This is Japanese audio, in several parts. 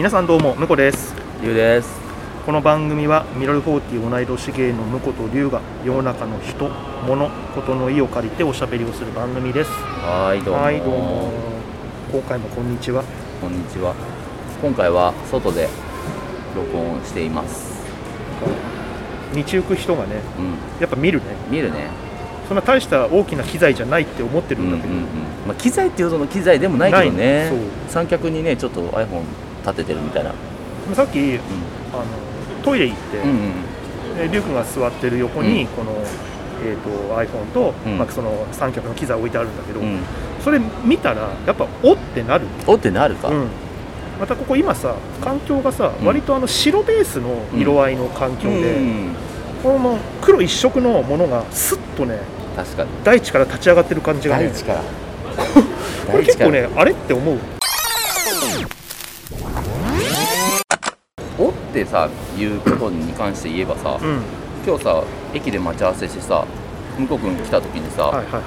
皆さんどうもむこです。ゆうです。この番組はミラル40同い年芸の婿と龍が世の中の人物ことの意を借りておしゃべりをする番組です。はいどうも。はいどうも。今回もこんにちは。こんにちは。今回は外で録音しています。道行く人がねうん。やっぱ見るね。見るね。そんな大した大きな機材じゃないって思ってるうんうんんだけど、うんまあ機材っていうほどの機材でもないけどね。ない三脚にねちょっと iPhone 立ててるみたいな。さっきあのトイレ行って、うんうんでリュウ君が座ってる横に、うん。この、えー、と iPhone と、うん。まあ、その三脚の機材置いてあるんだけど、うん。うんそれ見たらやっぱおってなる、おってなるか、うん、またここ今さ環境がさ、うん。割とあの白ベースの色合いの環境で、うんこの黒一色のものがスッとね確かに。大地から立ち上がってる感じがね。大地から。これ結構ねあれって思うさいうことに関して言えばさ、うん。今日さ駅で待ち合わせしてさ向こう君来た時にさ、はいはいはい。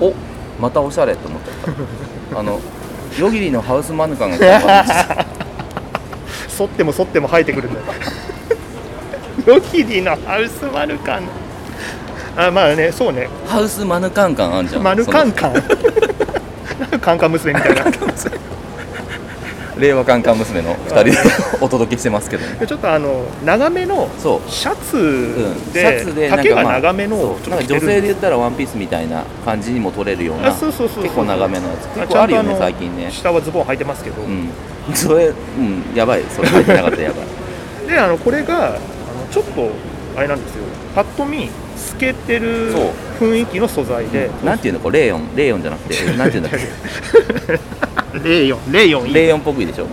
おまたおしゃれって思っちゃった あの夜霧のハウスマヌカンが来たから反っても反っても生えてくるんだよ。ロキリのハウスマルカン。あまあねそうね。ハウスマヌカンカンあんじゃん。マルカンそカン カンカン娘みたいな。の令和カンカン娘の2人でお届けしてますけど。ねでちょっとあの長めのシャツうん、シで,、ャツで丈が長めのなんか女性で言ったらワンピースみたいな感じにも取れるような結構長めのやつ。あ結構あるよね最近ね。下はズボン履いてますけど、うん。それうんやばい。それ入ってなかったらやばい。であのこれがあのちょっとあれなんですよ。パッと見透けてる雰囲気の素材で、なんていうの？これレーヨン。レーヨンじゃなくて。なんていうんだっけ？レイヨン。レイヨンいい。レーヨンっぽくいいでしょ？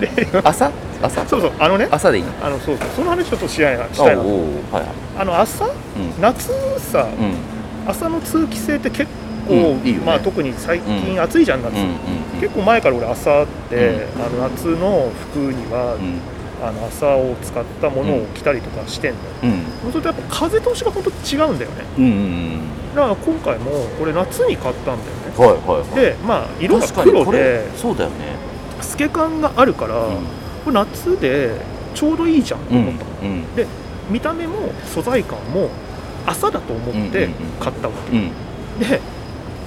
朝？朝？そうそう。あのね。朝でいいの？あのそうそう。その話ちょっとしたいなしたいなおうおう。はいはい。あの朝？うん。夏さ、うん。朝の通気性って結構、うん。いいよね。まあ、特に最近暑いじゃん夏、うんうん結構前から俺朝って、あの夏の服には、うんあの朝を使ったものを着たりとかしてんのよ、うん。そうするとやっぱ風通しが本当違うんだよね。うんうんだから今回も俺夏に買ったんだよね。うんはいはいはい。でまあ色が黒でこれそうだよね。透け感があるから、これ夏でちょうどいいじゃんとうん思ったの、うん見た目も素材感も朝だと思ってうんうんうん買ったわうん。け、で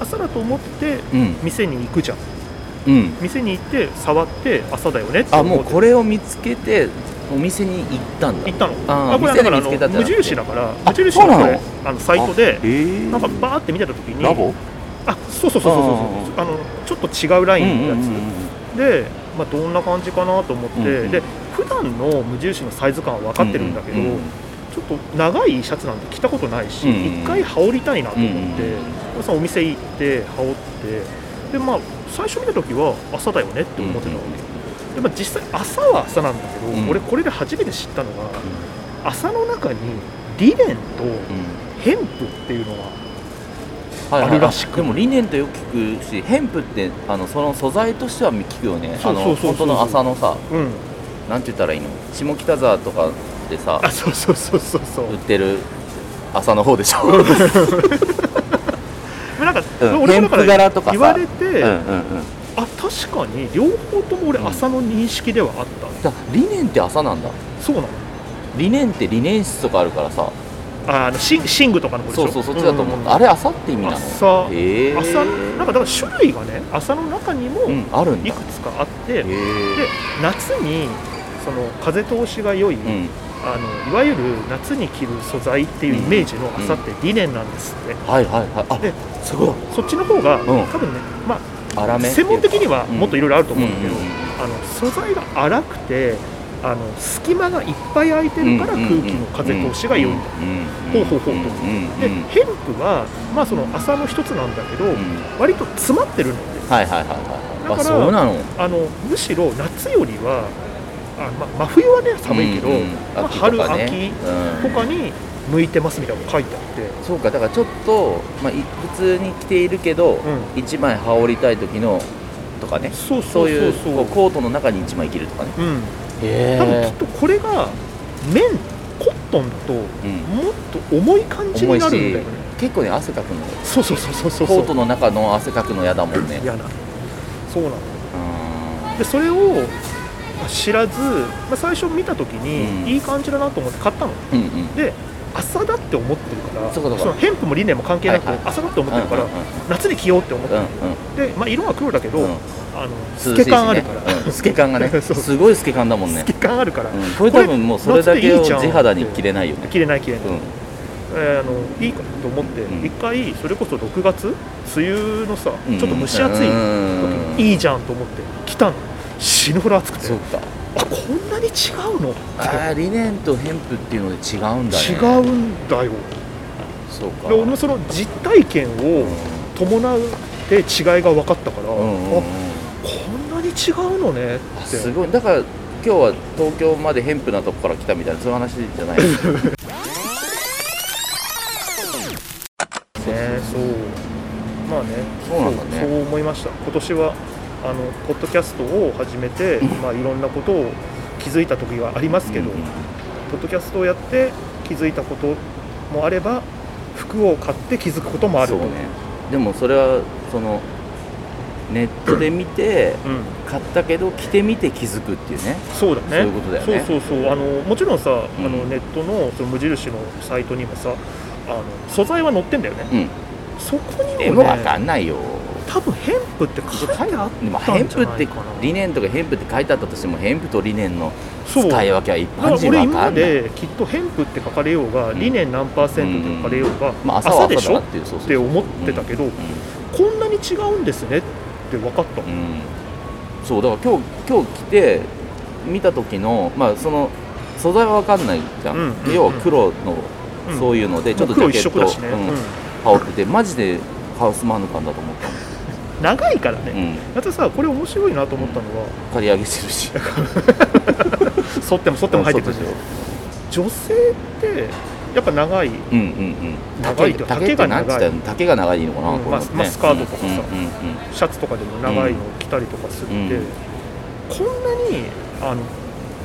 朝だと思ってうん。店に行くじゃんうん店に行って触って朝だよねってあもうこれを見つけてお店に行ったんだ。行ったの？あーこれだからあの無印だからあ無印のの？これあのサイトでえ。ーなんかバーって見てた時にラボ？あそうそうそうそうそうあのちょっと違うラインのやつ、で、まあ、どんな感じかなと思って、うんうんで普段の無印のサイズ感は分かってるんだけど、うんうんちょっと長いシャツなんて着たことないし、うんうん一回羽織りたいなと思って、うん。そのお店行って羽織ってでまあ最初見た時は朝だよねって思ってたわけ、でまあ、実際朝は朝なんだけど、うん。俺これで初めて知ったのが、朝の中にリネンとヘンプっていうのがあるらしく。でもリネンとよく聞くしヘンプってあのその素材としては聞くよね。あの本当の朝のさうん。なんて言ったらいいの？下北沢とかでさあそうそうそうそうそう。売ってる朝の方でしょ 俺もだかさ。言われて、うんうんうん。あ確かに両方とも俺うん朝の認識ではあった、だリネンって朝なんだ。そうなの。リネンってリネン室とかあるからさ。ああのシン寝具とかのことでしょ。そうそうそっちだと思った、んあれ朝って意味なの？朝へえ。朝なんかだから種類がね朝の中にもいくつかあって、へえ。で夏にその風通しが良い、うんあのいわゆる夏に着る素材っていうイメージの朝ってリネンなんですって、はいはいはい。あ。ですごい。そっちの方が、ん。多分ねまあ専門的にはもっといろいろあると思うんだけど、あの素材が粗くてあの隙間がいっぱい空いてるから空気の風通しが良いんだ、ほうほうほうとでうんヘンプは、まあ、その朝の一つなんだけど、うん。割と詰まってるの。ではいはいはいはい。あだからそうなの。あのむしろ夏よりはあ、まあ、真冬はね寒いけど、うんうん。まあ、秋とか春ね秋うん。とかに向いてますみたいなの書いてあって、そうかだからちょっと、まあ、い普通に着ているけど、うん。一枚羽織りたい時のとかね。そうそそうう。そいううコートの中に一枚着るとかね。うん、へ多分きっとこれが綿コットンだともうん。っと重い感じになるんだよね。結構ね汗かくの。そうそうそうそうそうコートの中の汗かくの嫌だもんね。嫌な。そうなのうん。でそれを知らず、まあ、最初見た時うん。にいい感じだなと思って買ったの。うんうん。で朝だって思ってるからその偏布も理念も関係なく、はいはい。朝だって思ってるから、うんうん夏に着ようって思ってうんる、で、まあ、色は黒だけど、うん。あのうん透け感あるから、うん。透け感がね。すごい透け感だもんね。透け感あるから、うん。これ多分もうそれだけを地肌に着れないよね。着れない着れない、うん。えーあのいいかと思ってうん。一、回それこそ6月梅雨のさ、うんちょっと蒸し暑い時うんにいいじゃんと思って来たの死ぬほど暑くて。あこんなに違うの？あーリネンとヘンプっていうので違うんだね。違うんだよ。そうか。で俺もその実体験を伴って違いが分かったから、うんうんうん。うんあこんなに違うのねって。すごい。だから今日は東京までヘンプなとこから来たみたいなそういう話じゃない ねそう。まあね。そうなんだね。そうそう思いました。今年はあのポッドキャストを始めて、まあ、いろんなことを気づいた時がありますけど、ポッドキャストをやって気づいたこともあれば服を買って気づくこともあるそうね。でもそれはそのネットで見てうん、買ったけど着てみて気づくっていうね。そうだね。そういうことだよね。そうそうそう。あのもちろんさ、ん。あのネットのその無印のサイトにもさあの素材は載ってんだよね。うん。そこにもねでも分かんないよ多分ヘンプって書いてあったんじヘンプってゃないかなリネンとかヘンプって書いてあったとしてもヘンプとリネンの使い分けは一般人俺今ま分かんない。できっとヘンプって書かれようが、うん理念何パーセントって書かれようが、まあ朝はでしょ？っていうそうそうて思ってたけど、うん。こんなに違うんですねって分かった。そうだから今日今日来て見た時のまあその素材は分かんないじゃん、うんうんで要は黒のうん。そういうのでちょっとジ黒ャケット、ね、うん。うん。羽織っててマジでハウスマヌカンだと思った。の長いからね、うん。あとさこれ面白いなと思ったのは、刈り上げしてるし。反っても反っても入ってくるうんそう女性ってやっぱ長い、うんうんうん。長いって丈丈が長い。丈が長いのかな、うんまあまあスカートとかさうんうんうん。シャツとかでも長いのを着たりとかするんで、うん。こんなにあの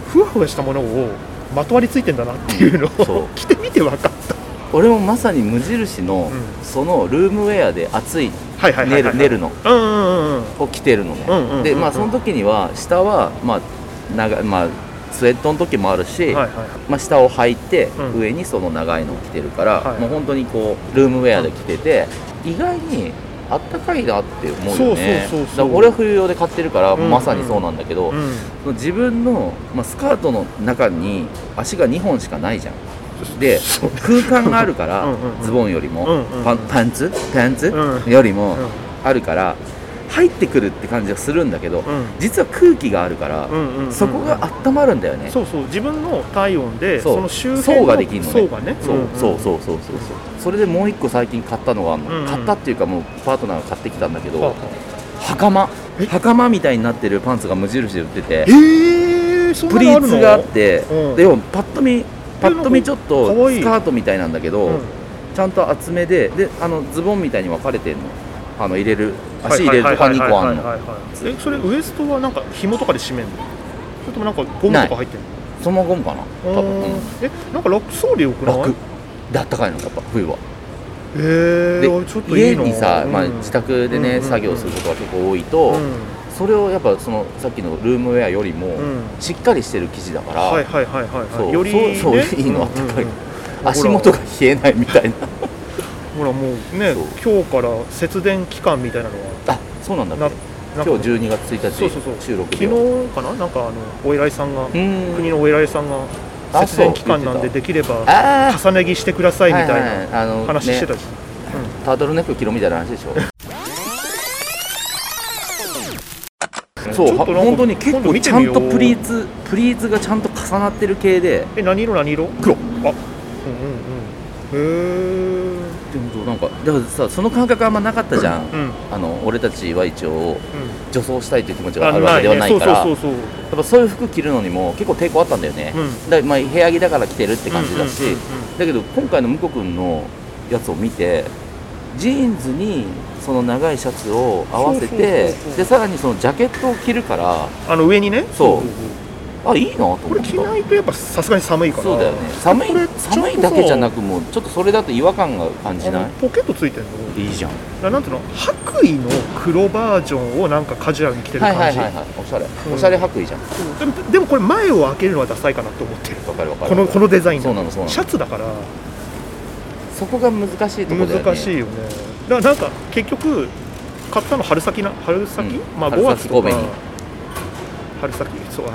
ふわふわしたものをまとわりついてんだなっていうのうんそう。を 着てみて分かった。俺もまさに無印の、うん。そのルームウェアで暑いはいはいはいはい、寝る寝るの。うんうんうんうん。を着てるのね、うんうんうんうん。でまあその時には下はまあ長まあスウェットの時もあるし、まあ、下を履いて、うん。上にその長いのを着てるから、はい。もう本当にこうルームウェアで着てて、意外にあったかいなって思うよね。そうそうそうそう。だから俺は冬用で買ってるから、うんうんまさにそうなんだけど、自分の、まあ、スカートの中に足が2本しかないじゃんで空間があるからズボンよりも、うんうんうん。パンパンツ？パンツ、うんよりもうん。あるから入ってくるって感じがするんだけど、うん。実は空気があるから、そこが温まるんだよね。そうそう。自分の体温でその周辺の層ができるのね。層がね。そう,、そうそうそうそうそれでもう一個最近買ったのがあるの、うんうん。買ったっていうかもうパートナーが買ってきたんだけど、袴。え？袴みたいになってるパンツが無印で売ってて。あえー、プリーツがあって、うん。でもパッと見パッと見ちょっとスカートみたいなんだけど、うん。ちゃんと厚めでであのズボンみたいに分かれてんの。あの入れる。足入れるとはいか2個あんの。えそれウエストはなんか紐とかで締めんの？それともなんかゴムとか入ってんの？そのゴムかな？多分、うん。うんえなんか楽そうでよくない？楽。であったかいのやっぱ冬は。えー、であちょっといい家なにさ、まあ、うん。自宅でね、作業することが結構多いと、うんそれをやっぱそのさっきのルームウェアよりもうん。しっかりしてる生地だから、はいはいはいはいそうはいより、ね、そうそういいのあったかい。うんうん足元が冷えないみたいな。ほらもうね今日から節電期間みたいなのは。あそうなんだっな今日12月1日そうそうそう。収録昨日日かな？なんかあのお偉いさんが国のお偉いさんがあ節電期間なんでできればあ重ね着してくださいみたいはいなはい。あの話してたね。じタートルネック着ろみたいな話でしょそう本当に結構ちゃんとプリーツプリーツがちゃんと重なってる系で。え何色何色？黒。あうんうんうん。へえでもなんかだからさその感覚あんまなかったじゃん、うん。あの俺たちは一応うん。女装したいという気持ちがああるわけではないから。そうそうそうやっぱそういう服着るのにも結構抵抗あったんだよね、うん。だまあ部屋着だから着てるって感じだし、だけど今回の向こう君のやつを見てジーンズにその長いシャツを合わせてでさらにそのジャケットを着るからあの上にね。そう。あいいなと思った。これ着ないとやっぱさすがに寒いから。そうだよね寒い寒いだけじゃなくもうちょっとそれだと違和感が感じあない？のポケットついてるの？いいじゃん。なんていうの？白衣の黒バージョンをなんかカジュアルに着てるはい感じ、はいはいはいおしゃれ、うんおしゃれ白衣じゃん。でもでもこれ前を開けるのはダサいかなと思ってる。わかるわかる。このこのデザインそうなのそうなの。シャツだからそこが難しいところだよね。難しいよね。だからなんか結局買ったの春先な春先、うん。まあ春5月とか。春先そうあ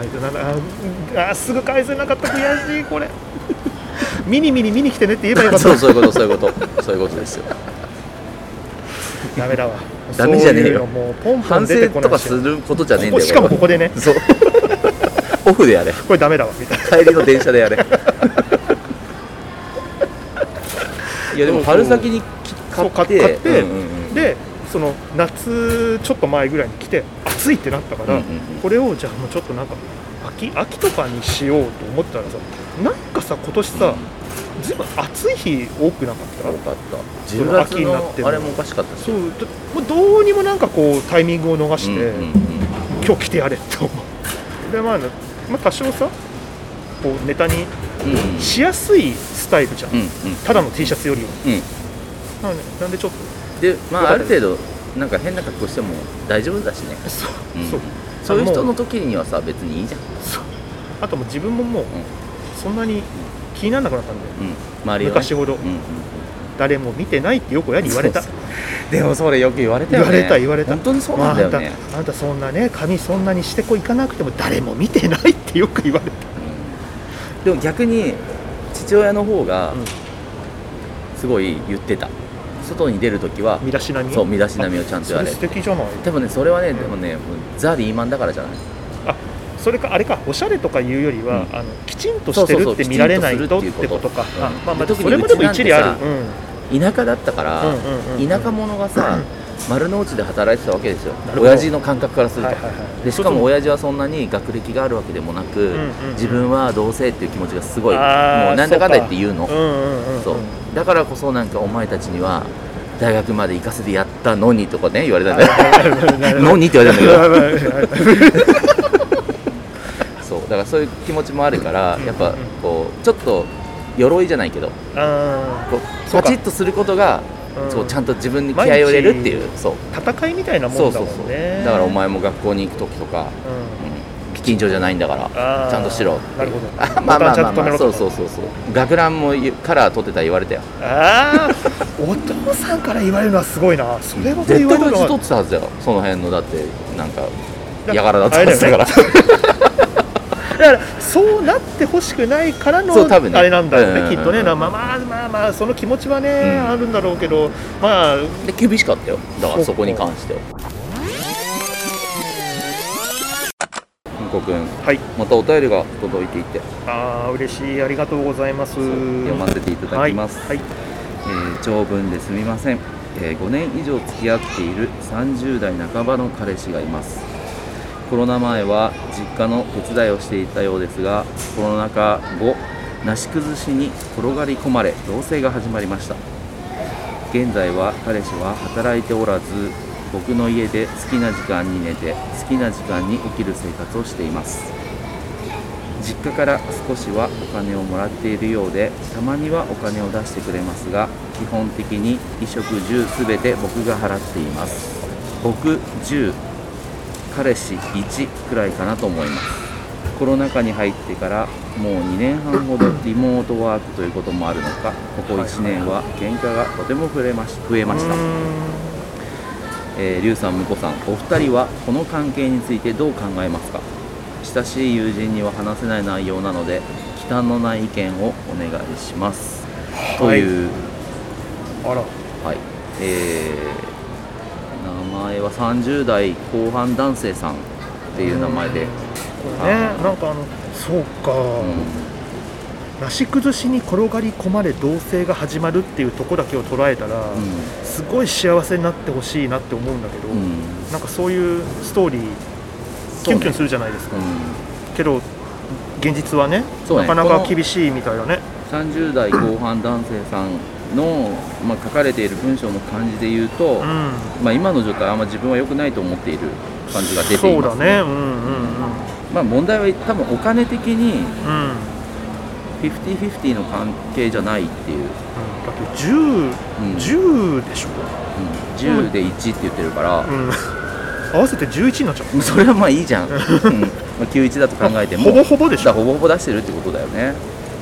ああすぐ返せなかった悔しいこれ。見に見に見に来てねって言えばよかった。そうそういうことそういうこと。そういうことですよ。ダメだわ。ダメじゃねえよ。もうポンポン反出てこないし。省とかすることじゃねえんだよしかもここでね。そう。オフでやれ。これダメだわみたいな。帰りの電車でやれいやでも春先に買って。買ってうんうんうんでその夏ちょっと前ぐらいに来て暑いってなったから、うんうんうん。これをじゃあもうちょっとなんか秋秋とかにしようと思ったらさなんかさ今年さ、ずいぶん暑い日多くなかった？多かった。その10月秋になってあれもおかしかったしそうどもうどうにもなんかこうタイミングを逃して、うんうんうん。今日来てやれって思う。でまあ、まあ、多少さこうネタにうんうんしやすいスタイルじゃん、うんうん。ただの T シャツよりはうん。なのでなんでちょっでまあある程度なんか変な格好しても大丈夫だしね。とそう、うん。そう。そういう人もの時にはさ別にいいじゃん。そう。あともう自分ももう、そんなに気にならなくなったんで。うん。周りはね。昔ほど。誰も見てないってよく親に言われた。そうでもそれよく言われたよね。言われた言われた。本当にそうなんだよね、まああんたあんたそんなね髪そんなにしてこいかなくても誰も見てないってよく言われた。うんでも逆に父親の方がうん。すごい言ってた。外に出るときは身だしなみ？そう身だしなみをちゃんとやれ。素敵じゃない。でもねそれはねでもねザ・リーマンだからじゃない？あそれかあれかおしゃれとかいうよりは、うん。あのきちんとしてるって見られないとってことか。うんあまあまあそれもでも一理ある。さ田舎だったから、うんうんうんうん。田舎者がさ、丸の内で働いてたわけですよ。親父の感覚からすると、はいはいはい。でしかも親父はそんなに学歴があるわけでもなく、んうん自分は同性っていう気持ちがすごいもうなんだかんだ言って言うの。そうだからこそなんかお前たちには大学まで行かせてやったのにとかね言われたんだよ。のにって言われたんだけど。そう。だからそういう気持ちもあるからやっぱこうちょっと鎧じゃないけど。パチッとすることがうん。そうちゃんと自分に気合を入れるっていうそう。ー戦いみたいなもんだそうそうそう。もんねだからお前も学校に行く時とか、うん。うん、緊張じゃないんだからちゃんとしろなるほど。あまあまあまあ、まあ、そうそうそうそう。学ランもカラー取ってたら言われたよ。ああお父さんから言われるのはすごいな。それほど絶言われるのは。対こいつ取ってたはずだよ。その辺のだってなんかだやがらだったからだからそうなってほしくないからのあれなんだろうね、うんきっとね、まあまあまあまあその気持ちはね、うん。あるんだろうけどまあ。で厳しかったよ。だからそこに関しては。君はい。またお便りが届いていて。あー嬉しい。ありがとうございます。読ませていただきます、はい、はい。えー長文ですみません、え5年以上付き合っている30代半ばの彼氏がいますコロナ前は実家の手伝いをしていたようですがコロナ禍後なし崩しに転がり込まれ同棲が始まりました。現在は彼氏は働いておらず僕の家で好きな時間に寝て好きな時間に起きる生活をしています。実家から少しはお金をもらっているようでたまにはお金を出してくれますが基本的に衣食住すべて僕が払っています。僕10彼氏1くらいかなと思います。コロナ禍に入ってからもう2年半ほどリモートワークということもあるのかここ1年は喧嘩がとても増えまし増えました。えー、リュウさん、ムコさん、お二人はこの関係についてどう考えますか？親しい友人には話せない内容なので、忌憚のない意見をお願いします。という、あら。はい、えー、名前は30代後半男性さんっていう名前で、これねなんかあのそうか、うなし崩しに転がり込まれ同棲が始まるっていうとこだけを捉えたら、ん、すごい幸せになってほしいなって思うんだけど、うん、うん、なんかそういうストーリーキュンキュンするじゃないですか、けど現実はねね。なかなか厳しいみたいだね。30代後半男性さんの、まあ、書かれている文章の感じで言うと、うん。まあ、今の状態はあんま自分は良くないと思っている感じが出ています、そうだね。うんうんうん。まあ問題は多分お金的にうん。50-50の関係じゃないっていう、だって10、うん。10でしょ、うん、10で1って言ってるから、うん、合わせて11になっちゃう。それはまあいいじゃん、うん。まあ、91だと考えても。ほぼほぼでしょ。ほぼほぼ出してるってことだよね。だか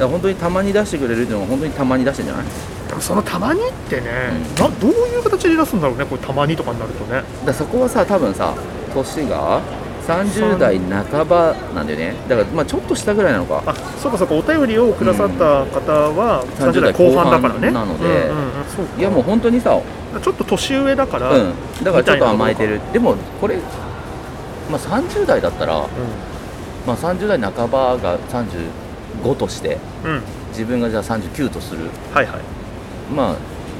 ら本当にたまに出してくれるっていうのは本当にたまに出してんじゃない？でもそのたまにってね、うん。などういう形で出すんだろうねこれたまにとかになるとね。だそこはさ多分さ年が30代半ばなんだよね。だからまあちょっと下ぐらいなのか。あそうかそうかお便りをくださった方はうん。30代後半だからね。後半なので。うんうんうんそうか。いやもう本当にさちょっと年上だから、うん。だからちょっと甘えてる。でもこれまあ30代だったら、まあ、30代半ばが35としてうん、うん、自分がじゃあ39とする。はいはいまあ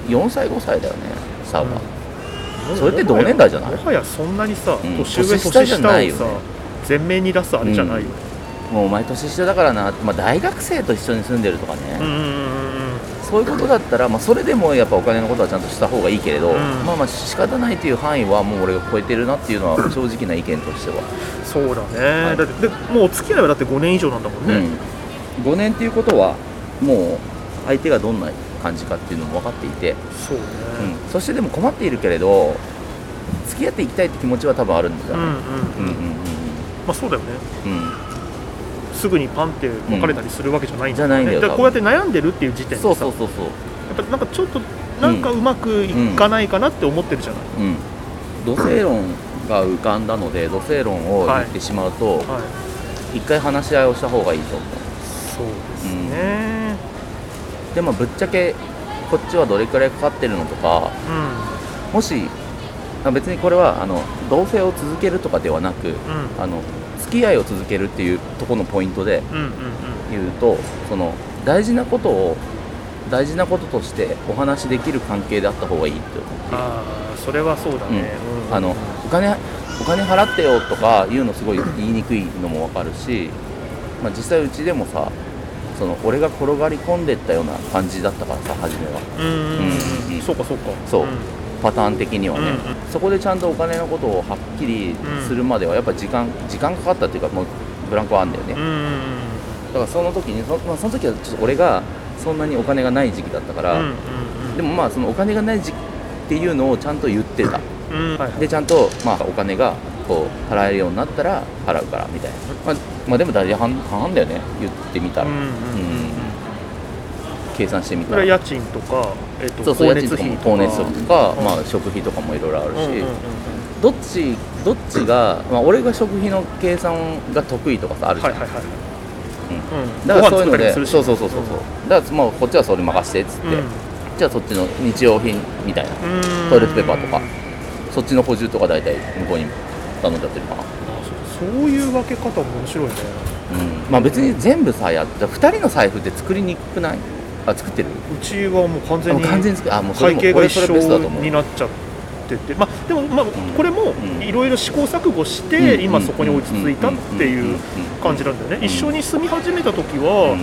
4歳5歳だよね差は、うん。それって同年代じゃない？もはやそんなにさ、うん。年上年下ないよね。前面に出すあれじゃないよ。ね、もう毎年一緒だからな、まあ、大学生と一緒に住んでるとかね、うん、うんうんうんそういうことだったら、まあ、それでもやっぱお金のことはちゃんとした方がいいけれど、ん。まあまあ仕方ないという範囲はもう俺が超えてるなっていうのは正直な意見としては、そうだね、はい。だってでもうお付き合いはだって5年以上なんだもんね、うん、5年っていうことはもう相手がどんな感じかっていうのも分かっていて、そうね、うん、そしてでも困っているけれど付き合っていきたいって気持ちは多分あるんだよね、うんうんうん。うんうんまあそうだよね。うん。うんすぐにパンって別れたりするわけじゃないんだよね、じゃないんだよこうやって悩んでるっていう時点でさ。そうそうそうそう。やっぱなんかちょっとなんかうまくいかないかなって思ってるじゃない、うん、土星論が浮かんだので土星論を言ってしまうと、はい。一回話し合いをした方がいいと思う。そうですねでもぶっちゃけこっちはどれくらいかかってるのとかうもしあ別にこれはあの同棲を続けるとかではなくんうん。あの付き合いを続けるっていうところのポイントでうんうんうん。言うとその大事なことを大事なこととしてお話しできる関係であった方がいいって思ってああそれはそうだね、うん。あのお金お金払ってよとか言うのすごい言いにくいのも分かるし、まあ、実際うちでもさその俺が転がり込んでったような感じだったからさ初めは。うんうんそうかそうか。そう。ん。パターン的にはね、うんうん。そこでちゃんとお金のことをはっきりするまではやっぱ時間時間かかったっていうかもうブランクはあるんだよね、うん。だからその時にそ,、まあ、その時はちょっと俺がそんなにお金がない時期だったから、うんうんうん。でもまあそのお金がない時期っていうのをちゃんと言ってた。うん。はいはい。でちゃんと、まあ、お金がこう払えるようになったら払うからみたいな、まあ、まあでも大体半半々だよね。言ってみたら、うんうんうん。うん。計算してみそれはたら家賃とか、えっとそうそう光家賃と熱費とか。かも光熱費とか、うんまあ、食費とかもいろいろあるし、うんうんうんどっちどっちが、まあ、俺が食費の計算が得意とかさあるじゃん、はいはいはいうん。だからそういうのでそうそうそうそうそう。だからもうこっちはそれ任せてっつって、うん。じゃあそっちの日用品みたいな。うん。トイレットペーパーとか。そっちの補充とか大体向こうに頼んじゃってるかなあ。そうそういう分け方も面白いね。うん。まあ別に全部さやった2人の財布って作りにくくない？あ作ってる？うちはもう完全にあもう完全に作る。あもうそれ会計が一も俺それベストだと思う。緒になっちゃってて。まあでもまあこれもうん。いろいろ試行錯誤しうん。て今そこに落ち着いたっていう感じなんだよね。一緒に住み始めた時は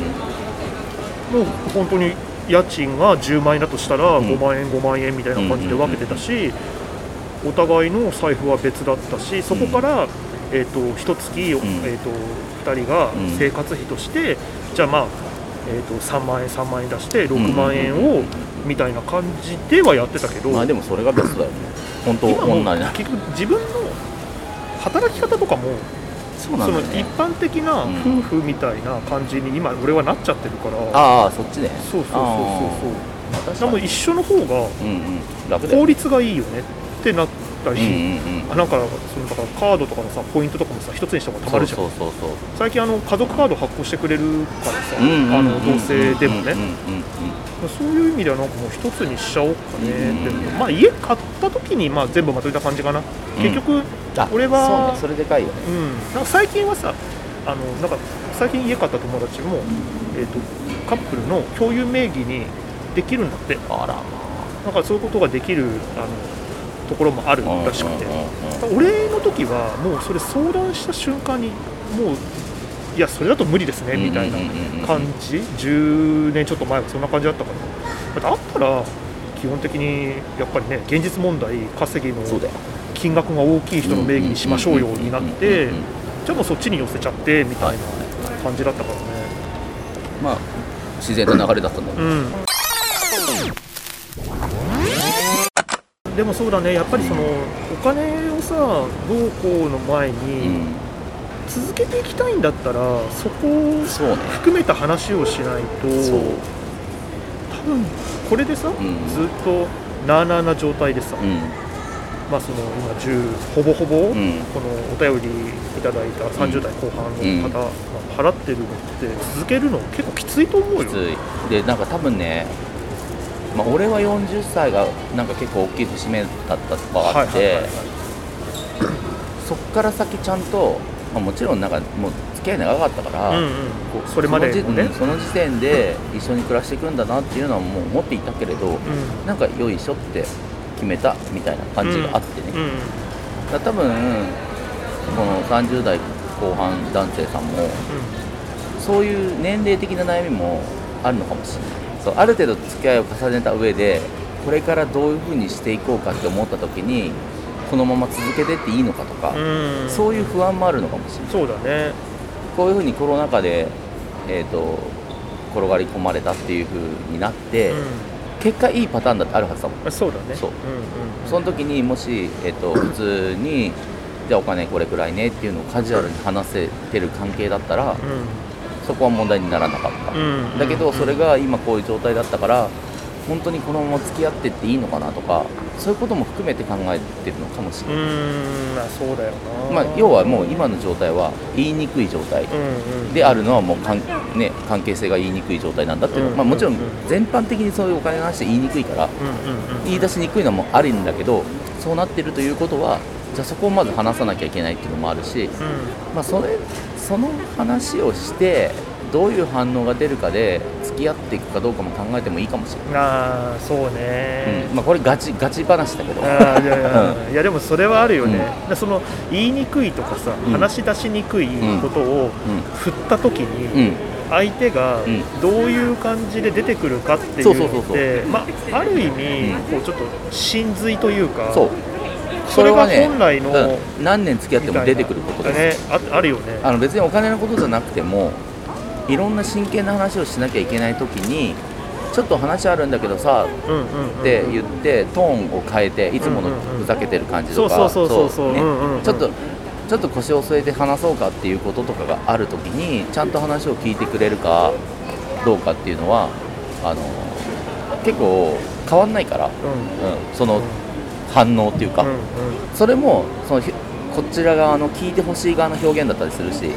もう本当に家賃が10万円だとしたらうん。5万円5万円みたいな感じで分けてたしお互いの財布は別だったしそこからえーと一月えーと2人が生活費としてじゃあまあえーと3万円3万円出して6万円をみたいな感じではやってたけどまあでもそれがベストだよね。本当今結局自分の働き方とかもそうなその一般的なうん。夫婦みたいな感じに今俺はなっちゃってるから。ああそっちね。そうそうそうそうそう。一緒の方が効率がいいよね。ってなったり、うんうんなんかそのだからカードとかのさポイントとかもさ一つにした方がたまるじゃん。最近あの家族カード発行してくれるからさ、あの同性でもね、そういう意味ではなんかもう一つにしちゃおうかねって、まあ家買った時にまあ全部まとめた感じかな、結局あ俺はそうねそれでかいよね。うん、なんか最近はさあのなんか最近家買った友達も、えー、とカップルの共有名義にできるんだって。あらまなんかそういうことができるあのところもあるあらしくて、俺の時はもうそれ相談した瞬間にもういやそれだと無理ですねみたいな感じ。10年ちょっと前はそんな感じだったから。だったら基本的にやっぱりね現実問題稼ぎの金額が大きい人の名義にしましょうようになってじゃあもうそっちに寄せちゃってみたいな感じだったからね、まあ自然な流れだったんだよ、うんでもそうだね。やっぱりそのお金をさどうこうの前うにん。続けていきたいんだったらそこを含めた話をしないとそう。多分これでさ、ん。ずっとなあなあな状態でさ、うん。まあその今10ほぼほぼ、うん。このお便りいただいた30代後半の方が払ってるのって続けるの結構きついと思うよ。でなんか多分ね、まあ、俺は40歳がなんか結構大きい節目だったとかがあって、そっから先ちゃんと、まあ、もちろんなんかもう付き合い長かったから、うんうん。それまでもね。その時うんその時点で一緒に暮らしていくんだなっていうのはもう思っていたけれど、うん。なんかよいしょって決めたみたいな感じがあってね、うんだから多分この30代後半男性さんもそういう年齢的な悩みもあるのかもしれないそうある程度付き合いを重ねた上でこれからどういうふうにしていこうかって思った時にこのまま続けてっていいのかとか、うん。うんそういう不安もあるのかもしれない。そうだね。こういうふうにコロナ禍で、えー、と転がり込まれたっていうふうになって、結果いいパターンだってあるはずだもん。うんそうだね。そう。うんうんその時にもし、えっと普通にじゃあお金これくらいねっていうのをカジュアルに話せてる関係だったら、そこは問題にならなかった、うん。うんだけどそれが今こういう状態だったから本当にこのまま付き合ってっていいのかなとかそういうことも含めて考えてるのかもしれない、まあそうだよな。まあ、要はもう今の状態は言いにくい状態であるのはもうかん、ね、関係性が言いにくい状態なんだっていうの。は、うん。まあ、もちろんうん全般的にそういうお金の話で言いにくいから言い出しにくいのもあるんだけどそうなってるということはじゃあそこをまず話さなきゃいけないっていうのもあるし、まあ、それその話をしてどういう反応が出るかで付き合っていくかどうかも考えてもいいかもしれうんああそうない、ね。うん。まあ、これガチガチ話だけどいやいやいやでもそれはあるよね、うん。その言いにくいとかさ、うん。話し出しにくいことを振った時に、うん。相手がうん。どういう感じで出てくるかっていうのってまあある意味、うん。こうちょっと真髄というかそうそれがはね本来の、うん何年付き合っても出てくることです、ね、ああるよね。あの別にお金のことじゃなくてもいろんな真剣な話をしなきゃいけない時にちょっと話あるんだけどさって言ってトーンを変えていつものふざけてる感じとかちょっとちょっと腰を据えて話そうかっていうこととかがある時にちゃんと話を聞いてくれるかどうかっていうのはあの結構変わんないから、うん。うん、その反応っていうか、うんうん。それもそのひこちら側の聞いてほしい側の表現だったりするし、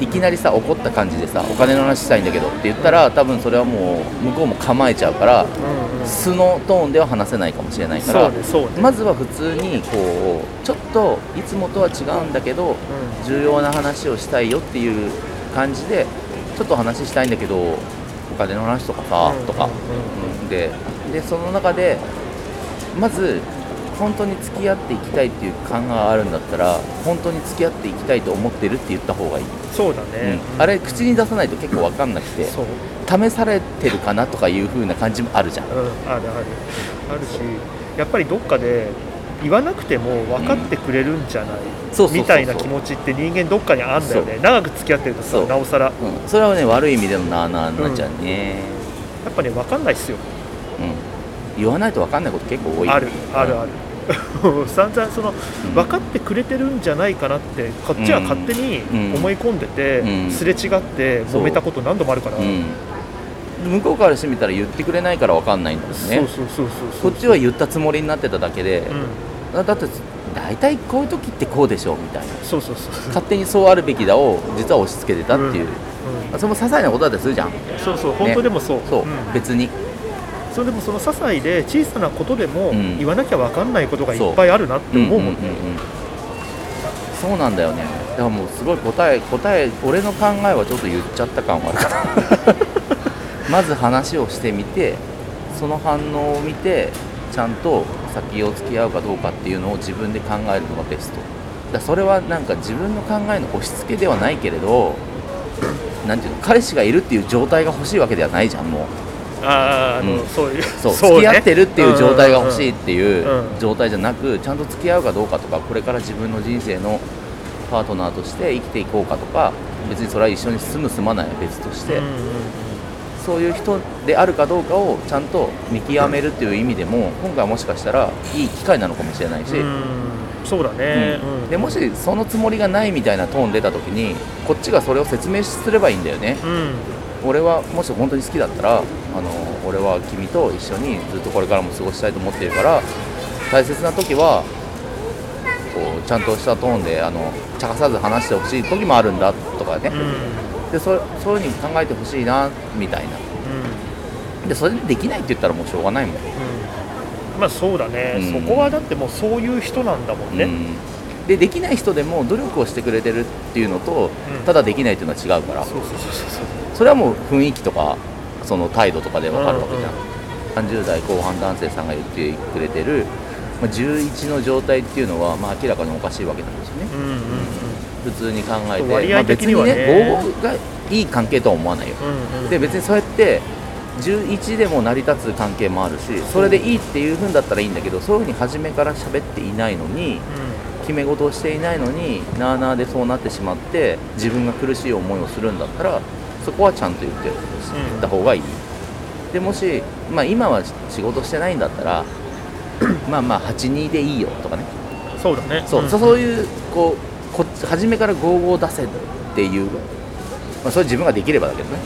いきなりさ怒った感じでさお金の話したいんだけどって言ったら多分それはもう向こうも構えちゃうからうんうん。素のトーンでは話せないかもしれないかそら、まずは普通にこうちょっといつもとは違うんだけどうん。重要な話をしたいよっていう感じでちょっと話したいんだけどお金の話とかさ、うんとか、うん。うん。ででその中でまず本当に付き合っていきたいっていう感があるんだったら本当に付き合っていきたいと思ってるって言った方がいい、そうだね、うん。あれ口に出さないと結構分かんなくて試されてるかなとかいう風な感じもあるじゃん。うん、あるある。あるしやっぱりどっかで言わなくても分かってくれるんじゃない、そうそうそうそう。みたいな気持ちって人間どっかにあんだよね。そ長く付き合ってるとさなおさら。やうん、それはね悪い意味でのなあなあになっちゃうね、っぱね分かんないっすよ。うん言わないと分かんないこと結構多いあるあるるある。散々そのうん。分かってくれてるんじゃないかなってこっちは勝手にうん。思い込んでて、うん。すれ違って揉めたこと何度もあるから、うん。向こうからしてみたら言ってくれないから分かんないんだもんね。こっちは言ったつもりになってただけで、うん。だだって大体こういう時ってこうでしょみたいな。そうそうそう勝手にそうあるべきだを実は押し付けてたっていう、うん。それも些細なことだったりするじゃん。そうそう本当でもそう、そう、ん。別にそれでもその些細で小さなことでもうん。言わなきゃ分かんないことがいっぱいあるなって思うもんね、そう。なんだよね。だからもうすごい答え答え俺の考えはちょっと言っちゃった感はあるから。まず話をしてみてその反応を見てちゃんと先を付き合うかどうかっていうのを自分で考えるのがベスト。だそれはなんか自分の考えの押し付けではないけれどなんていうの彼氏がいるっていう状態が欲しいわけではないじゃんもうああうんそういう。そうね。付き合ってるっていう状態が欲しいっていう状態じゃなくちゃんと付き合うかどうかとかこれから自分の人生のパートナーとして生きていこうかとか別にそれは一緒に住む住まないは別として、うんうんそういう人であるかどうかをちゃんと見極めるっていう意味でも今回はもしかしたらいい機会なのかもしれないし、そうだね、うん。うん。でもしそのつもりがないみたいなトーン出た時にこっちがそれを説明すればいいんだよね。うん。俺はもし本当に好きだったらあの俺は君と一緒にずっとこれからも過ごしたいと思っているから大切な時はこうちゃんとしたトーンであの茶化さず話してほしい時もあるんだとかね。うん。うんでそそういうふうに考えてほしいなみたいな。でそれでできないって言ったらもうしょうがないもん、うん。まあそうだね、うん。そこはだってもうそういう人なんだもんね、うん。でできない人でも努力をしてくれてるっていうのと、うん。ただできないっていうのは違うから。そうそうそうそう。それはもう雰囲気とかその態度とかで分かるわけじゃん、30代後半男性さんが言ってくれてる、まあ、11の状態っていうのは、まあ、明らかにおかしいわけなんですよね。うんうん普通に考えて、割まあ、合的にはね。別にね合合がいい関係とは思わないよ。うんうんで別にそうやって11でも成り立つ関係もあるしそれでいいっていう風だったらいいんだけどそういう風に初めから喋っていないのに決め事をしていないのになあなあでそうなってしまって自分が苦しい思いをするんだったらそこはちゃんと言ってうん言った方がいい、でもし、まあ、今は仕事してないんだったら まあまあ82でいいよとかね。そうだね。そう,、ん。そういうこうこ初めから55を出せっていう、まあ、それ自分ができればだけどね、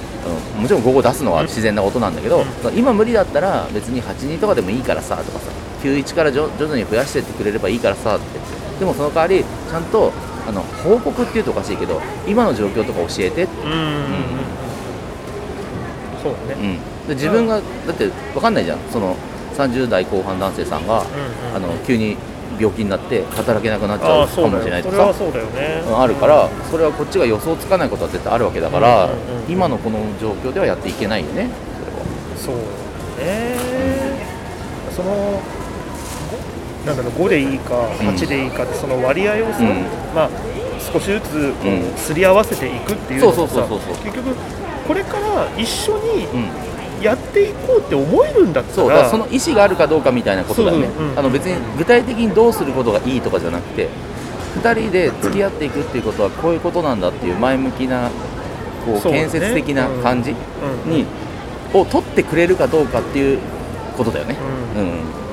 うん、もちろん55出すのは自然なことなんだけど、うん。今無理だったら別に82とかでもいいからさとかさ。91から徐徐々に増やしてってくれればいいからさって。でもその代わりちゃんとあの報告っていうとおかしいけど今の状況とか教えてって、うん。そうだうねん、で自分がだって分かんないじゃん。その30代後半男性さんが、うんうん。あの急に病気になって働けなくなっちゃうかもしれないとかそうだよね。うんあるからそれはこっちが予想つかないことは絶対あるわけだから、今のこの状況ではやっていけないよねそれは。そうね。そのなんだろう5でいいか8でいいかってその割合をさ、うん。まあ少しずつすり合わせていくっていうのそうがさそうそうそう結局これから一緒にうん、やっていこうって思えるんだったららその意思があるかどうかみたいなことだよね、そううんうん。あの別に具体的にどうすることがいいとかじゃなくて2人で付き合っていくっていうことはこういうことなんだっていう前向きなこう建設的な感じうんに、を取ってくれるかどうかっていうことだよね、ううん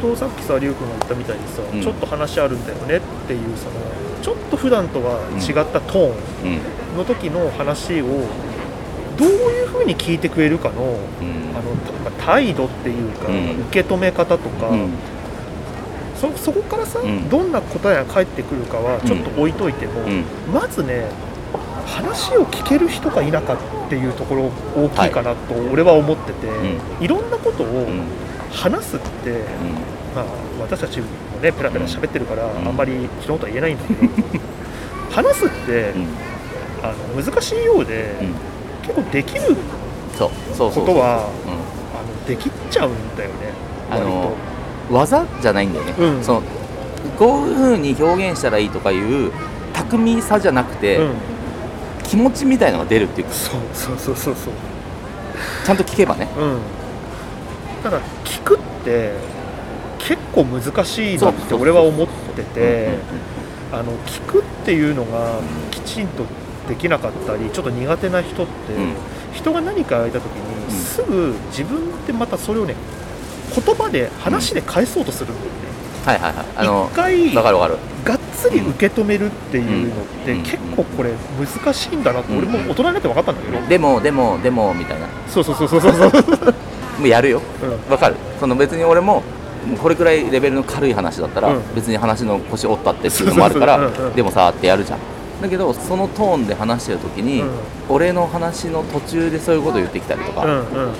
当さっきさ龍君が言ったみたいにさ、うん。ちょっと話あるんだよねっていうそのちょっと普段とは違ったトーンうん。の時の話をどういうふうに聞いてくれるかのうん。あの態度っていうか、うん。受け止め方とか、うん。そそこからさ、うん。どんな答えが返ってくるかはちょっと置いといても、うん。まずね話を聞ける人がいなかっていうところ大きいかなと俺は思ってて、いろんなことをうん話すって、まあ、私たちもねペラペラ喋ってるから、うん。あんまり昨日とは言えないんだけど話すって、うん。あの難しいようで、うん。結構できることはできちゃうんだよねあの技じゃないんだよね、うん。そのこういう風に表現したらいいとかいう巧みさじゃなくて、うん、気持ちみたいのが出るっていうか。そうそうそうそうそう。ちゃんと聞けばね。うんただ聞くって結構難しいなって俺は思っててあの聞くっていうのがきちんとできなかったりちょっと苦手な人って、うん。人が何か言われた時に、うん。すぐ自分でまたそれをね言葉で話で返そうとするんだよね、はいはいはい。あの一回がっつり受け止めるっていうのって、うん。結構これ難しいんだなって、俺も大人になって分かったんだけど、でもでもでもみたいな。そうそうそうそうそう、もうやるよ。うん。わかる。その別に俺もこれくらいレベルの軽い話だったら、うん。別に話の腰折ったってっていうのもあるからでもさーってやるじゃんだけどそのトーンで話してる時に、うん。俺の話の途中でそういうこと言ってきたりとか、うんうんうん。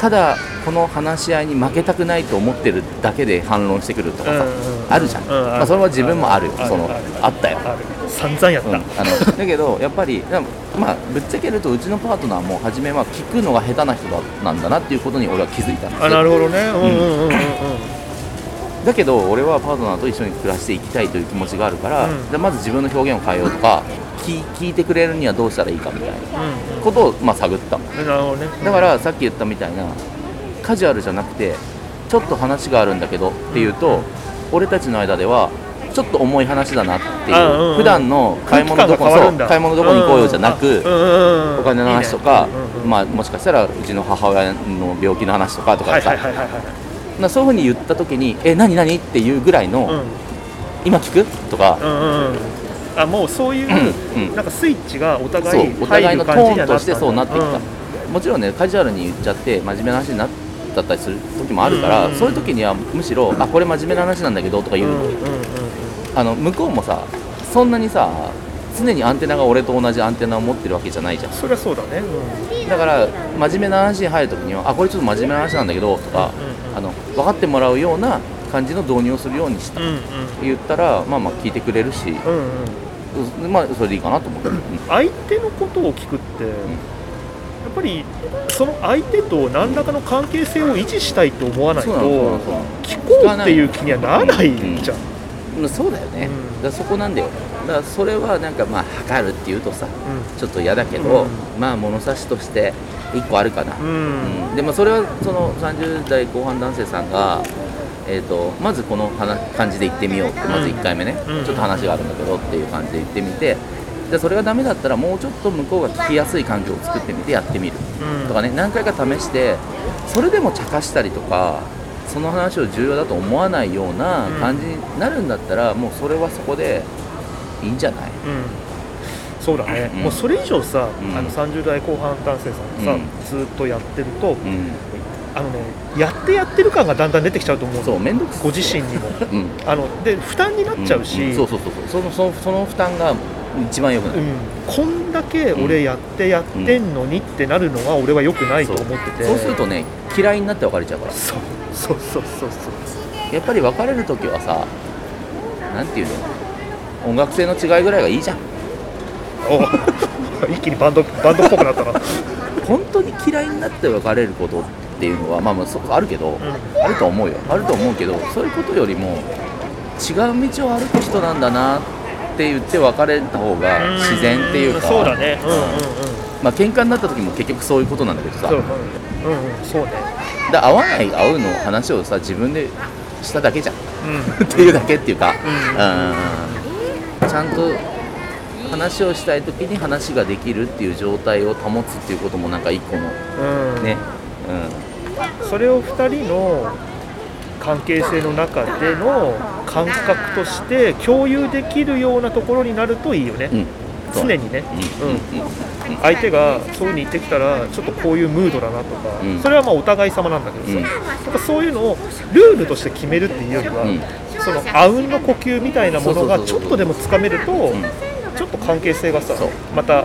ただこの話し合いに負けたくないと思ってるだけで反論してくるとかさ、うんうん。あるじゃん、うんまあ、それは自分もあるよ。そのあったよ。散々やった、うん、あのだけどやっぱりまあぶっちゃけるとうちのパートナーも初めは聞くのが下手な人だなんだなっていうことに俺は気づいたんですあなるほどね。うんうんうんうん。うんだけど俺はパートナーと一緒に暮らしていきたいという気持ちがあるから、うん。じゃあまず自分の表現を変えようとか聞聞いてくれるにはどうしたらいいかみたいなうんことをまあ探ったうんなるほどね。だからさっき言ったみたいなカジュアルじゃなくてちょっと話があるんだけどっていうと、俺たちの間ではちょっと重い話だなっていう、あうんうん。普段の買い物どこそう買い物どこに行こうよじゃなく、うんうんうんお金の話とかまあ、もしかしたらうちの母親の病気の話とかとはいかさ、はいはいはいはいなそういうふうに言った時に「え何何?」っていうぐらいの「うん。今聞く?」とか、うんうんうん。あもうそういう、うんなんかスイッチがお互いお互いのトーンとしてそうなってきた、うん。もちろんねカジュアルに言っちゃって真面目な話になったりする時もあるから、うんうんうん。そういう時にはむしろ「あこれ真面目な話なんだけど」とか言う、うんうんうんあの向こうもさそんなにさ常にアンテナが俺と同じアンテナを持ってるわけじゃないじゃん。そりゃそうだね、うん。だから真面目な話に入るときにはあこれちょっと真面目な話なんだけどとか、うんうんあの分かってもらうような感じの導入をするようにした、うんうん。言ったらまあまあ聞いてくれるし、うんうん。うんまあそれでいいかなと思って、うん。相手のことを聞くって、やっぱりその相手と何らかの関係性を維持したいと思わないと聞こうっていう気にはならないじゃん、うん。そうだよね、うん。だそこなんだよだからそれはなんかまあ測るっていうとさうちょっと嫌だけど、うん。まあ物差しとして1個あるかな、んうん。うん。でもそれはその30代後半男性さんが、えー、とまずこの話感じで行ってみようってまず1回目ね、うん。ちょっと話があるんだけどっていう感じで行ってみてでそれがダメだったらもうちょっと向こうが聞きやすい環境を作ってみてやってみる。うん。とかね何回か試してそれでも茶化したりとかその話を重要だと思わないような感じになるんだったら、もうそれはそこでいいんじゃない？うん。そうだね、うん。もうそれ以上さ、うん。あの30代後半男性さんがさ、うん。ずっとやってるとうん。あのねやってやってる感がだんだん出てきちゃうと思うの。そう面倒くさい。ご自身にも。うん。あので負担になっちゃうし、ん。ん。そうそうそうそう。そのそのその負担が一番よくない、うん。こんだけ俺やってやってんのにってなるのは俺は良くないと思ってて、そうするとね嫌いになって別れちゃうから。そう。そう。そう。そう。そう。やっぱり別れる時はさなんていうの？音楽性の違いぐらいがいいじゃん。お 一気にバンドバンドっぽくなったな、本当に嫌いになって別れることっていうのはまあまあそこあるけど、うあると思うよ。あると思うけどそういうことよりも違う道を歩く人なんだなって言って別れた方が自然っていうかそうだね。うんうんうん。まあ喧嘩になった時も結局そういうことなんだけどさ。そう,、うんうんうん、そうね。だ合わない合うの話をさ自分でしただけじゃん。うん。っていうだけっていうか、うん。うんちゃんと話をしたい時に話ができるっていう状態を保つっていうこともなんか一個のうん。ね、それを2人の関係性の中での感覚として共有できるようなところになるといいよね、うん、常にね、う。ん。うん。相手がそういう風に言ってきたらちょっとこういうムードだなとか、うん。それはまあお互い様なんだけどさ、うん。なんかそういうのをルールとして決めるっていうよりは、うんそのあうんの呼吸みたいなものがちょっとでもつかめると、ん。ちょっと関係性がさまた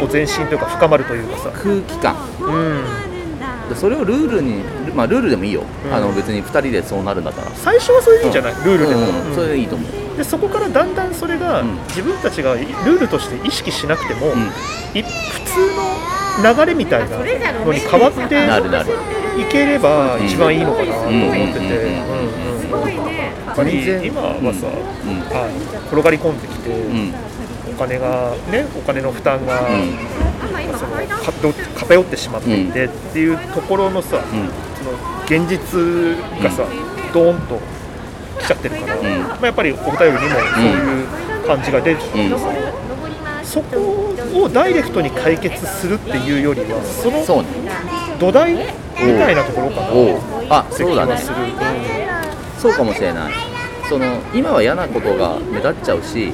こう前進というか深まるというかさ、空気感。うん、でそれをルールにまあルールでもいいよ、うん。あの別に2人でそうなるんだから。最初はそれでいいんじゃない、ルールでも、うんそれでいいと思う、でそこからだんだんそれがうん。自分たちがルールとして意識しなくても、うん。い普通の流れみたいなのに変わってなるなる。いければ一番いいのかなと思ってて、今はさ、うん。はい。転がり込んできて、うん。お金がねお金の負担が、その偏ってしまっていてっていうところのさ、うん。その現実がさ、ドーンと来ちゃってるから、ん。まあ、やっぱりお便りにもそういう感じが出てきて、うん。そこをダイレクトに解決するっていうよりはその土台みたいなところかなおう。あそうだね。がする、そうかもしれない。その今は嫌なことが目立っちゃうし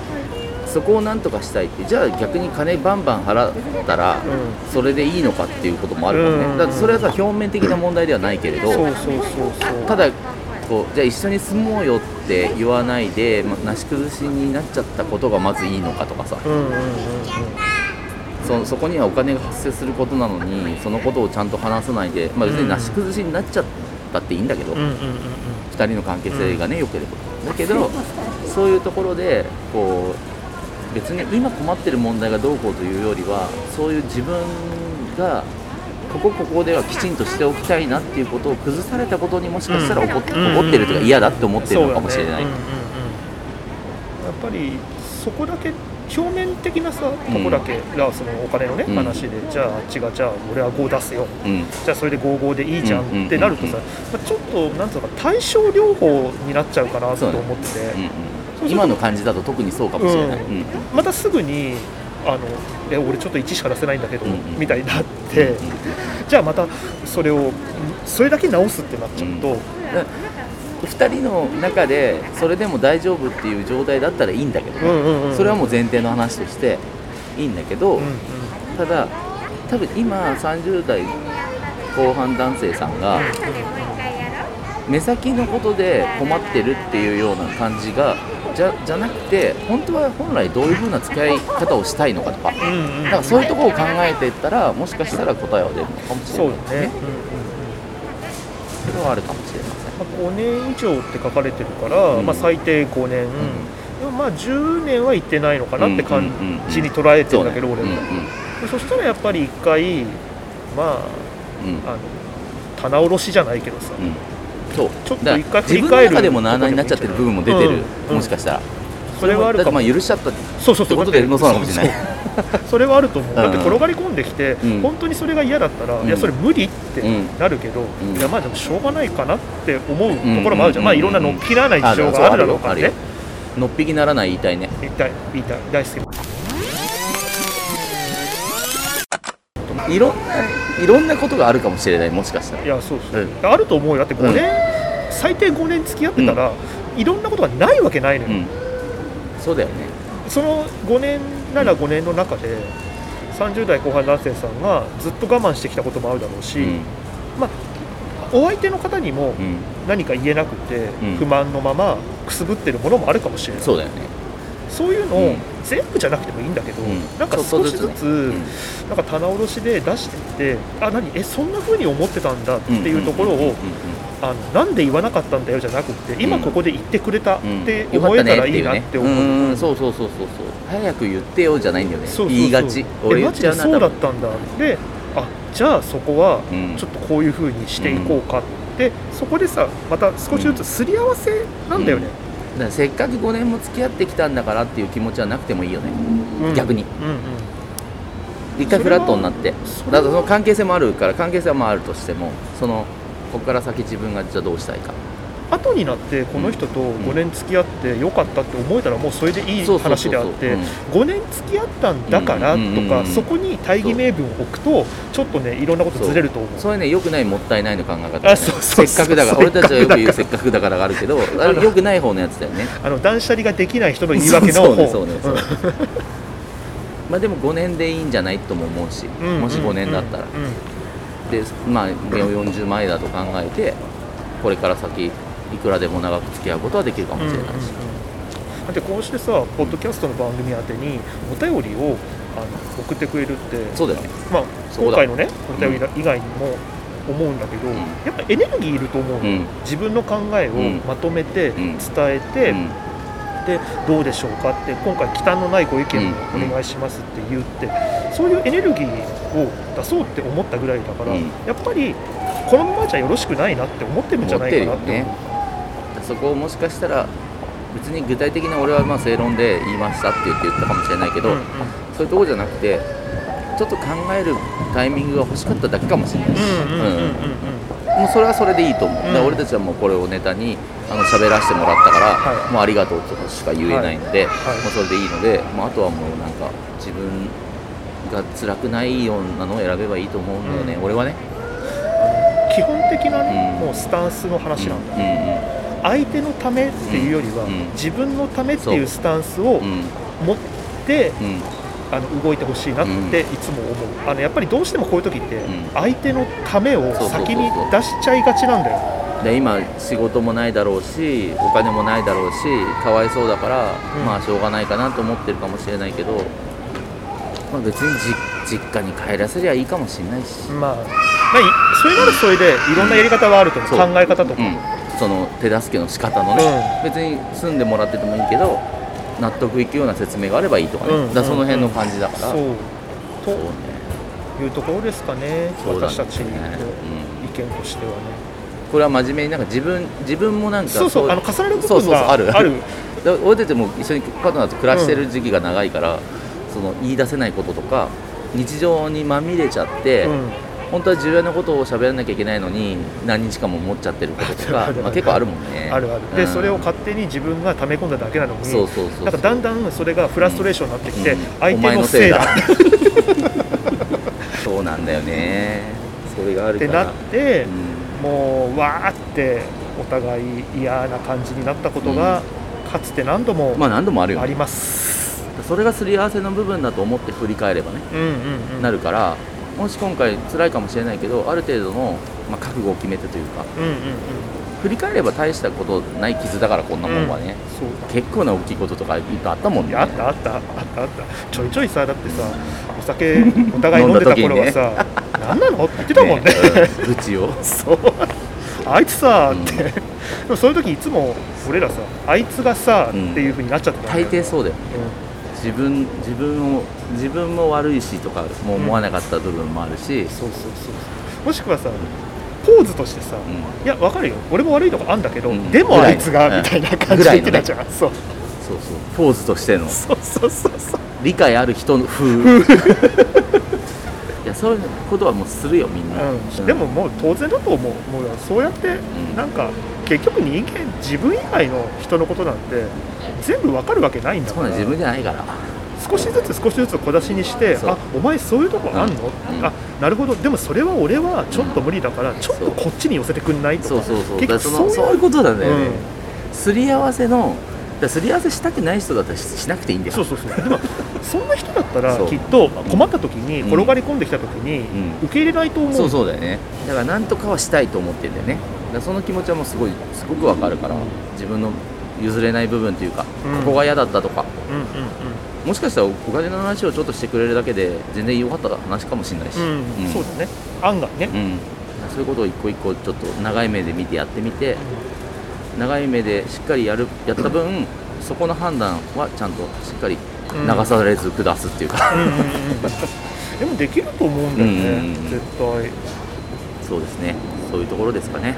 そこをなんとかしたいってじゃあ逆に金バンバン払ったらうそれでいいのかっていうこともあるもんね、うん。だからそれはさ表面的な問題ではないけれど、ただこうじゃあ一緒に住もうよって言わないで、ま、なし崩しになっちゃったことがまずいいのかとかさ。うんうんうんうん。そそこにはお金が発生することなのにそのことをちゃんと話さないで、まあ、別になし崩しになっちゃったっていいんだけど、うんうんうん2人の関係性がね良ければ。だけどそういうところでこう別に今困ってる問題がどうこうというよりはそういう自分がここここではきちんとしておきたいなっていうことを崩されたことにもしかしたら怒っ,、てるというか嫌だって思ってるのかもしれない、やっぱりそこだけ表面的なさとこだけがそのお金のね、うん話でじゃああっちがじゃあ俺は5出すよ。うん。じゃあそれで55でいいじゃんうんってなるとさ、まあ、ちょっとなんつうのか対症療法になっちゃうかなと思って。て、うんうん。今の感じだと特にそうかもしれない、ううんん。またすぐにあのえ俺ちょっと1しか出せないんだけど、うんうん。みたいになって、じゃあまたそれをそれだけ直すってなっちゃうと、2人の中でそれでも大丈夫っていう状態だったらいいんだけどね、うんうんうんそれはもう前提の話としていいんだけど、うんうん。ただ多分今30代後半男性さんが目先のことで困ってるっていうような感じがじゃじゃなくて本当は本来どういう風な付き合い方をしたいのかとか。うんうんうんだからそういうところを考えていったらもしかしたら答えは出るのかもしれそうないだね、うんうんうん。それはあるかもまあ、5年以上って書かれてるから、うん。まあ、最低5年、でもまあ10年はいってないのかなって感じに捉えてるんだけど、俺うんも、でそしたらやっぱり1回まああの棚卸しじゃないけどさ、うん。そう。ちょっと一回振自分のり返る中でもなあなあになっちゃってる部分も出てる、うん。もしかしたら。それはあるかも。まあ許しちゃったってそうそうそう。ことでのそうなのかもしれない？それはあると思う、だってうん転がり込んできて、うん。本当にそれが嫌だったら、うん。いやそれ無理ってうん。なるけど、ん。いやまあでもしょうがないかなって思うところもあるじゃん、うん。まあいろんなのっぴらない事情があるだろうからね。のっぴきならない言いたいね言いたい言いたい大好きいろんないろんなことがあるかもしれないもしかしたらいやそうそう、うあると思うよ。だって5年、最低5年付き合ってたら、いろんなことがないわけないのよ、うんそうだよ。ねその5年なら5年の中で30代後半男性さんがずっと我慢してきたこともあるだろうし、うん。まあお相手の方にもうん。何か言えなくて、ん。不満のままくすぶってるものもあるかもしれない。そうだよね。そういうのをうん。全部じゃなくてもいいんだけど、うん。なんか少しずつなんか棚卸しで出していってあ何？えそんな風に思ってたんだっていうところをあのなんで言わなかったんだよじゃなくて今ここで言ってくれたっうん。うんて思えたらいいなって思う。うんうんそうそうそうそうそう。早く言ってよじゃないんだよね。そうそうそう。言いがちえ俺マジでそうだったんだ。であじゃあそこはうん。ちょっとこういう風にしていこうかって、そこでさまた少しずつすり合わせなんだよね、だからせっかく5年も付き合ってきたんだからっていう気持ちはなくてもいいよね。うん。逆に。うんうん。一回フラットになって。だからその関係性もあるから関係性はまああるとしてもそのここから先自分がじゃあどうしたいか。後になってこの人と5年付き合ってよかったって思えたらもうそれでいい話であってうん。5年付き合ったんだからとうんうんうんうん。かそこに大義名分を置くとちょっとねいろんなことずれると思う。それねよくないもったいないの考え方ね。せっかくだから。俺たちはよく言うせっかくだからがあるけど あれよくない方のやつだよね。あの断捨離ができない人の言い訳のそうね方そうねそう。ね まあでも5年でいいんじゃないとも思うしうんもし5年だったら。うんうんでまあ40前だと考えてこれから先いくらでも長く付き合うことはできるかもしれないし、うんうんうん。だってこうしてさポッドキャストの番組宛てにお便りをあの送ってくれるってそうだよね。まあ、今回のねお便り以外にも思うんだけど、ん。やっぱエネルギーいると思うの、うん。自分の考えをうん。まとめてん。伝えて、うんでどうでしょうかって今回忌憚のないご意見をお願いしますって言って、そういうエネルギーを出そうって思ったぐらいだから、うん。やっぱりこのままじゃよろしくないなって思ってるんじゃないかなってね。そこをもしかしたら別に具体的な俺はまあ正論で言いましたって言って言ったかもしれないけど、うんうん。そういうところじゃなくてちょっと考えるタイミングが欲しかっただけかもしれないし、もうそれはそれでいいと思う、うん。俺たちはもうこれをネタにあの喋らせてもらったから、はい。もうありがとうとしか言えないので、はい。もうそれでいいので、まあ、あとはもうなんか自分が辛くないようなのを選べばいいと思うんだよね、うん。俺はね、基本的なね、うん。もうスタンスの話なんだ、うん相手のためっていうよりは、うん自分のためっていうスタンスをう。んうん。持って、うん。あの動いてほしいなっていつも思う、あのやっぱりどうしてもこういう時って、ん。相手のためを先に出しちゃいがちなんだよで今仕事もないだろうしお金もないだろうしかわいそうだから、うん。まあしょうがないかなと思ってるかもしれないけど、まあ、別にじ実家に帰らせりゃいいかもしれないし、まあ、まあ、いそれならそれでいろんなやり方はあると思う、そう。考え方とか、うん、その手助けの仕方のね、別に住んでもらっててもいいけど納得いくような説明があればいいとかね、うん。だその辺の感じだから、そうとそう。ね。いうところですかね。そうなん私たちの意見としてはねこれは真面目になんか自分自分もなんかそうそういあの重なる部分がある。ある。俺たちも一緒にパートナーと暮らしてる時期が長いから、その言い出せないこととか日常にまみれちゃって、うん。本当は重要なことを喋らなきゃいけないのに何日間も持っちゃってることとか あるある。まあ、結構あるもんね。あるある。で、うん。それを勝手に自分が溜め込んだだけなのにそうそうそうなんかだんだんそれがフラストレーションになってきて、うん。相手のせいだ。そうなんだよね。それがあるから。ってなってう、んもうわーってお互い嫌な感じになったことが、かつて何度もまあ何度もあるよね。あります、それがすり合わせの部分だと思って振り返ればねうんうんうん。なるからもし今回辛いかもしれないけどある程度の、まあ、覚悟を決めてというかうんうんうん。振り返れば大したことない傷だからこんなもんはね、そう結構な大きいこととかいっぱいあったもんね。あったあったあったあった。ちょいちょいさだってさお酒お互い飲んでた頃はさ、何なのって言ってたもんね。うん愚痴を。そう。あいつさって、でもそういう時いつも俺らさあいつがさ、うん。っていうふうになっちゃってた大抵そうだよう自分自分を自分も悪いしとかも思わなかった部分もあるし、ん、そうそうそう。もしくはさポーズとしてさ、うん。いやわかるよ。俺も悪いとこあんだけど、うん。でもあいつが、みたいな感じで言ってたじゃん、そう。そうそう。ポーズとしての。そうそうそうそう。理解ある人の風いやそういうことはもうするよみんな、うん。うん。でももう当然だと思うもうそうやってん。なんか結局人間自分以外の人のことなんて全部わかるわけないんだから。そう自分じゃないから。少しずつ少しずつ小出しにしてあお前そういうとこあんの、うん。あなるほど。でもそれは俺はちょっと無理だから、ちょっとこっちに寄せてくんない？とか。そうそうそう。いうことなんだよね、うん。すり合わせのらすり合わせしたくない人だったらししなくていいんだよ。そうそうそう。でも そんな人だったらきっと困った時にうん。転がり込んできた時にん。受け入れないと思う、そうそうだよね。だから何とかはしたいと思ってんだよね。だその気持ちはもうすごいすごくわかるから自分の譲れない部分というか、うん。ここが嫌だったとか。うんうんもしかしたらお金の話をちょっとしてくれるだけで全然良かった話かもしれないし、うん、うん。うんそうだね。案外ね、うん、そういうことを一個一個ちょっと長い目で見てやってみて長い目でしっかりやるやった分そこの判断はちゃんとしっかり流されず下すっていうか、でもできると思うんだよね、うんうんうん絶対。そうですね。そういうところですかね。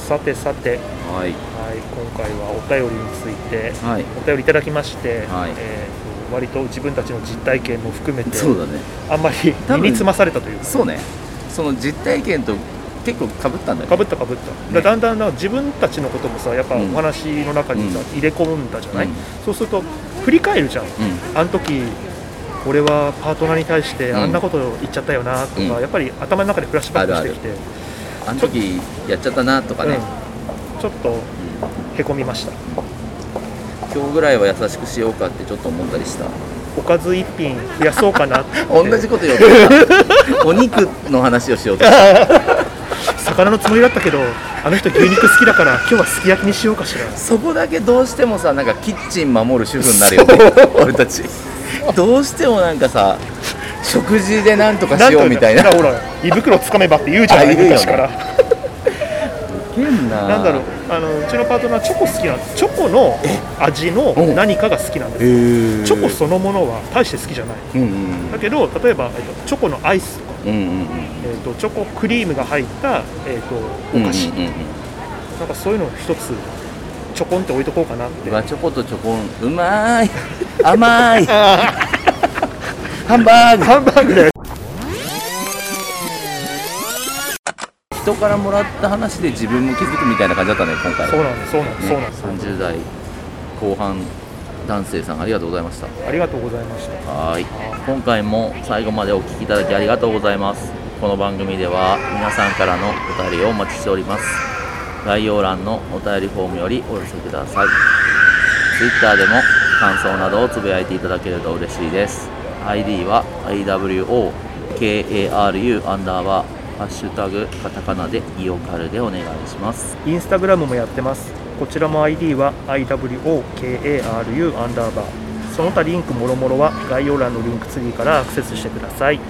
さてさて、はい、はい今回はお便りについてはい。お便りいただきまして、はい。えーと割と自分たちの実体験も含めてそうだね。あんまり身につまされたというか。そうね。その実体験と結構かぶったんだよね。かぶったかぶった、だだんだんな自分たちのこともさやっぱうん。お話の中にさ、うん。入れ込んだじゃない、うん。そうすると振り返るじゃん。うん。あの時俺はパートナーに対してうん。あんなこと言っちゃったよなとか、うん。やっぱり頭の中でフラッシュバックしてきてあの時やっちゃったなとかね、うん、ちょっとへこみました。今日ぐらいは優しくしようかってちょっと思ったりした？おかず一品増やそうかなって。同じこと言おうとお肉の話をしようとした魚のつもりだったけどあの人牛肉好きだから今日はすき焼きにしようかしら。そこだけどうしてもさなんかキッチン守る主婦になるよね。俺たち。どうしてもなんかさ食事でなんとかしようみたいな。ほらほら胃袋つかめばって言うじゃないあ言うよね。昔から。変な。なんだろう。あのうちのパートナーチョコ好きなチョコの味の何かが好きなんです。チョコそのものは大して好きじゃない。うんうんだけど例えば、えっと、チョコのアイスとか、うんうんうん。えっと、チョコクリームが入った、えっと、お菓子、うんうんうん。なんかそういうのを一つちょこんって置いとこうかなって。うわチョコとチョコン。うまーい。甘い。あ ハンバーグ。ーハンバーグで人からもらった話で自分も気づくみたいな感じだったね今回。そうなんですそうなんです、ねそうなんです。30代後半男性さんありがとうございました。ありがとうございました。はい。今回も最後までお聞きいただきありがとうございます。この番組では皆さんからのお便りをお待ちしております。概要欄のお便りフォームよりお寄せください。Twitter でも感想などをつぶやいていただけると嬉しいです。ID は IWOKARU アンダーバーハッシュタグカタカナでイオカルでお願いします。インスタグラムもやってます。こちらも ID は IWOKARU アンダーバー。その他リンクもろもろは概要欄のリンクツリーからアクセスしてください。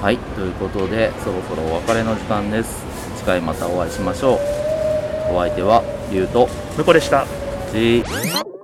はいということでそろそろお別れの時間です。次回またお会いしましょう。お相手はリュウと。向こうでした。ジー